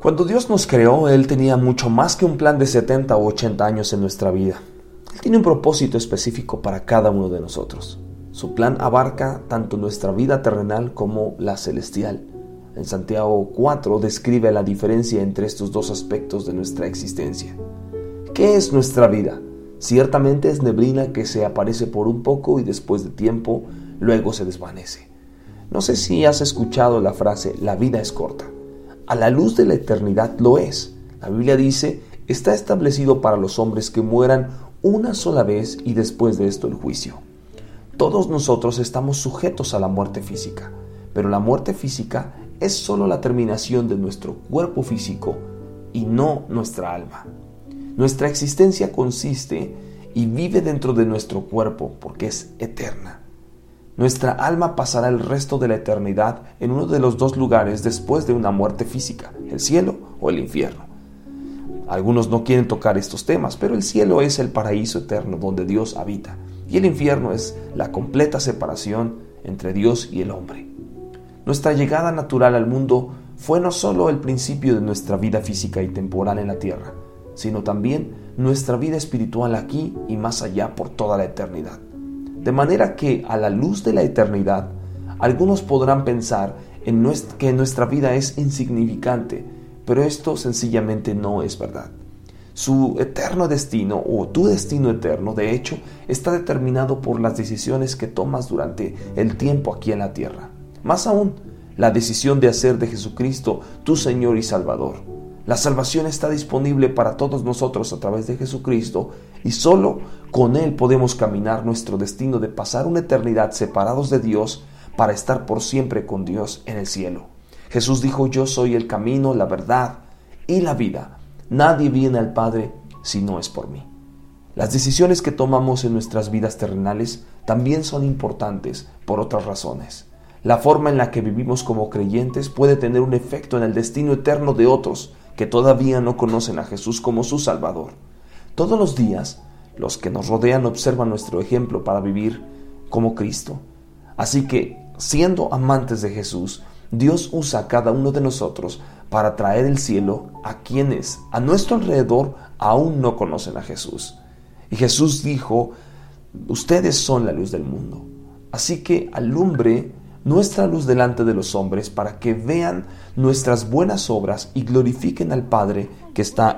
Cuando Dios nos creó, Él tenía mucho más que un plan de 70 o 80 años en nuestra vida. Él tiene un propósito específico para cada uno de nosotros. Su plan abarca tanto nuestra vida terrenal como la celestial. En Santiago 4 describe la diferencia entre estos dos aspectos de nuestra existencia. ¿Qué es nuestra vida? Ciertamente es neblina que se aparece por un poco y después de tiempo luego se desvanece. No sé si has escuchado la frase la vida es corta a la luz de la eternidad lo es. La Biblia dice, está establecido para los hombres que mueran una sola vez y después de esto el juicio. Todos nosotros estamos sujetos a la muerte física, pero la muerte física es solo la terminación de nuestro cuerpo físico y no nuestra alma. Nuestra existencia consiste y vive dentro de nuestro cuerpo porque es eterna. Nuestra alma pasará el resto de la eternidad en uno de los dos lugares después de una muerte física, el cielo o el infierno. Algunos no quieren tocar estos temas, pero el cielo es el paraíso eterno donde Dios habita y el infierno es la completa separación entre Dios y el hombre. Nuestra llegada natural al mundo fue no solo el principio de nuestra vida física y temporal en la tierra, sino también nuestra vida espiritual aquí y más allá por toda la eternidad. De manera que a la luz de la eternidad, algunos podrán pensar en que nuestra vida es insignificante, pero esto sencillamente no es verdad. Su eterno destino o tu destino eterno, de hecho, está determinado por las decisiones que tomas durante el tiempo aquí en la tierra. Más aún, la decisión de hacer de Jesucristo tu Señor y Salvador. La salvación está disponible para todos nosotros a través de Jesucristo y solo con Él podemos caminar nuestro destino de pasar una eternidad separados de Dios para estar por siempre con Dios en el cielo. Jesús dijo, yo soy el camino, la verdad y la vida. Nadie viene al Padre si no es por mí. Las decisiones que tomamos en nuestras vidas terrenales también son importantes por otras razones. La forma en la que vivimos como creyentes puede tener un efecto en el destino eterno de otros que todavía no conocen a Jesús como su Salvador. Todos los días, los que nos rodean observan nuestro ejemplo para vivir como Cristo. Así que, siendo amantes de Jesús, Dios usa a cada uno de nosotros para traer el cielo a quienes a nuestro alrededor aún no conocen a Jesús. Y Jesús dijo, ustedes son la luz del mundo. Así que alumbre nuestra luz delante de los hombres para que vean nuestras buenas obras y glorifiquen al Padre que está